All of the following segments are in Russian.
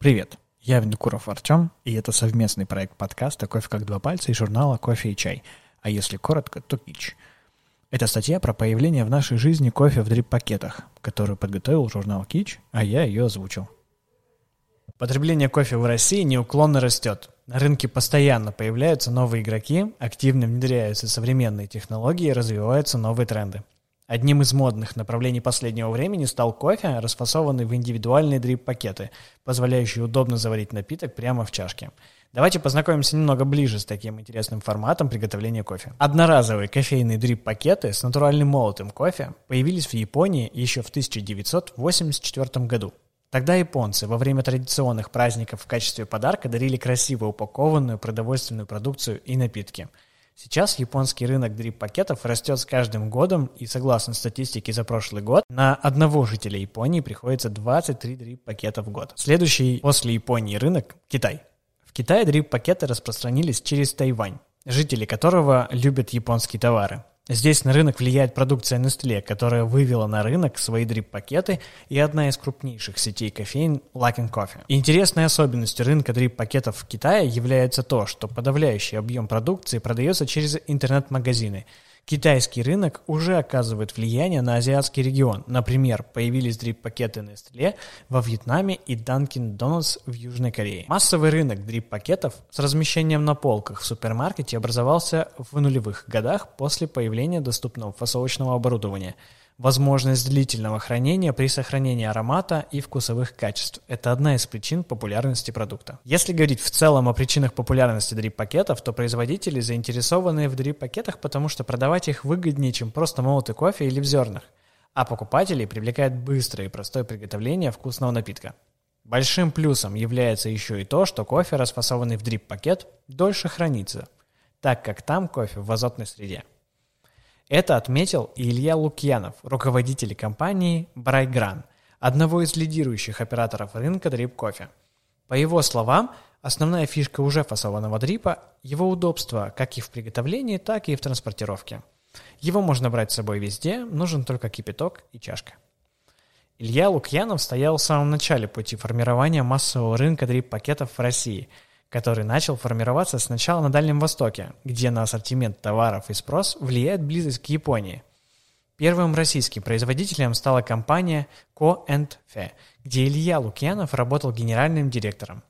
Привет, я Винокуров Артем, и это совместный проект подкаста «Кофе как два пальца» и журнала «Кофе и чай», а если коротко, то «Кич». Это статья про появление в нашей жизни кофе в дрип-пакетах, которую подготовил журнал «Кич», а я ее озвучил. Потребление кофе в России неуклонно растет. На рынке постоянно появляются новые игроки, активно внедряются современные технологии, развиваются новые тренды. Одним из модных направлений последнего времени стал кофе, расфасованный в индивидуальные дрип-пакеты, позволяющие удобно заварить напиток прямо в чашке. Давайте познакомимся немного ближе с таким интересным форматом приготовления кофе. Одноразовые кофейные дрип-пакеты с натуральным молотым кофе появились в Японии еще в 1984 году. Тогда японцы во время традиционных праздников в качестве подарка дарили красиво упакованную продовольственную продукцию и напитки – Сейчас японский рынок дрип-пакетов растет с каждым годом, и согласно статистике за прошлый год, на одного жителя Японии приходится 23 дрип-пакета в год. Следующий после Японии рынок – Китай. В Китае дрип-пакеты распространились через Тайвань, жители которого любят японские товары. Здесь на рынок влияет продукция Nestle, которая вывела на рынок свои дрип-пакеты и одна из крупнейших сетей кофеин Luckin Coffee. Интересной особенностью рынка дрип-пакетов в Китае является то, что подавляющий объем продукции продается через интернет-магазины – Китайский рынок уже оказывает влияние на азиатский регион. Например, появились дрип-пакеты Nestle во Вьетнаме и Dunkin' Donuts в Южной Корее. Массовый рынок дрип-пакетов с размещением на полках в супермаркете образовался в нулевых годах после появления доступного фасовочного оборудования – Возможность длительного хранения при сохранении аромата и вкусовых качеств – это одна из причин популярности продукта. Если говорить в целом о причинах популярности дрип-пакетов, то производители заинтересованы в дрип-пакетах, потому что продавать их выгоднее, чем просто молотый кофе или в зернах, а покупателей привлекает быстрое и простое приготовление вкусного напитка. Большим плюсом является еще и то, что кофе, расфасованный в дрип-пакет, дольше хранится, так как там кофе в азотной среде. Это отметил Илья Лукьянов, руководитель компании Брайгран, одного из лидирующих операторов рынка дрип-кофе. По его словам, основная фишка уже фасованного дрипа – его удобство как и в приготовлении, так и в транспортировке. Его можно брать с собой везде, нужен только кипяток и чашка. Илья Лукьянов стоял в самом начале пути формирования массового рынка дрип-пакетов в России – который начал формироваться сначала на Дальнем Востоке, где на ассортимент товаров и спрос влияет близость к Японии. Первым российским производителем стала компания Co Fe, где Илья Лукьянов работал генеральным директором.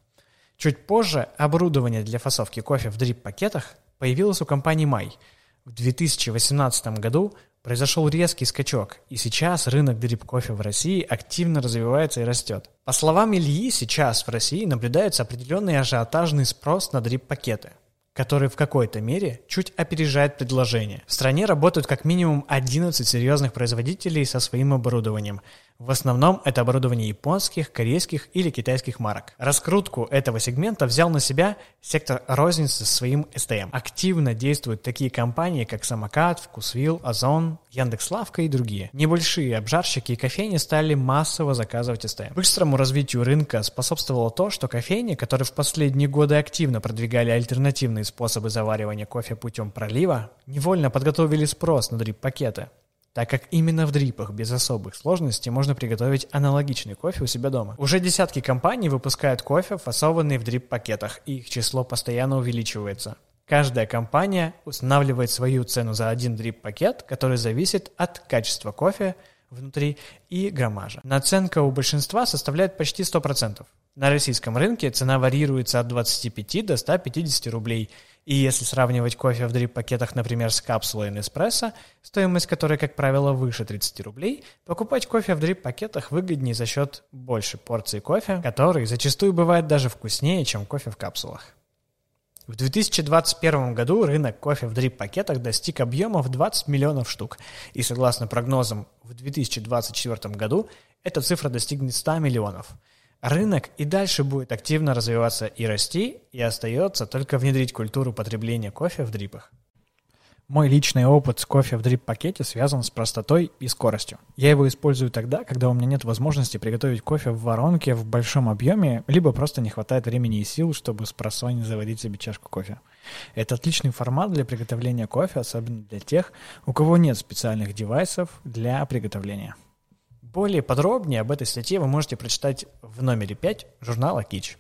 Чуть позже оборудование для фасовки кофе в дрип-пакетах появилось у компании Май. В 2018 году Произошел резкий скачок, и сейчас рынок дрип-кофе в России активно развивается и растет. По словам Ильи, сейчас в России наблюдается определенный ажиотажный спрос на дрип-пакеты который в какой-то мере чуть опережает предложение. В стране работают как минимум 11 серьезных производителей со своим оборудованием, в основном это оборудование японских, корейских или китайских марок. Раскрутку этого сегмента взял на себя сектор розницы со своим STM. Активно действуют такие компании, как Самокат, Вкусвилл, Озон, Яндекс.Лавка и другие. Небольшие обжарщики и кофейни стали массово заказывать STM. Быстрому развитию рынка способствовало то, что кофейни, которые в последние годы активно продвигали альтернативные способы заваривания кофе путем пролива, невольно подготовили спрос на дрип-пакеты так как именно в дрипах без особых сложностей можно приготовить аналогичный кофе у себя дома. Уже десятки компаний выпускают кофе, фасованный в дрип-пакетах, и их число постоянно увеличивается. Каждая компания устанавливает свою цену за один дрип-пакет, который зависит от качества кофе внутри и граммажа. Наценка у большинства составляет почти 100%. На российском рынке цена варьируется от 25 до 150 рублей – и если сравнивать кофе в дрип-пакетах, например, с капсулой Nespresso, стоимость которой, как правило, выше 30 рублей, покупать кофе в дрип-пакетах выгоднее за счет большей порции кофе, который зачастую бывает даже вкуснее, чем кофе в капсулах. В 2021 году рынок кофе в дрип-пакетах достиг объемов 20 миллионов штук, и согласно прогнозам, в 2024 году эта цифра достигнет 100 миллионов – Рынок и дальше будет активно развиваться и расти, и остается только внедрить культуру потребления кофе в дрипах. Мой личный опыт с кофе в дрип-пакете связан с простотой и скоростью. Я его использую тогда, когда у меня нет возможности приготовить кофе в воронке в большом объеме, либо просто не хватает времени и сил, чтобы с просони заварить себе чашку кофе. Это отличный формат для приготовления кофе, особенно для тех, у кого нет специальных девайсов для приготовления. Более подробнее об этой статье вы можете прочитать в номере 5 журнала «Кич».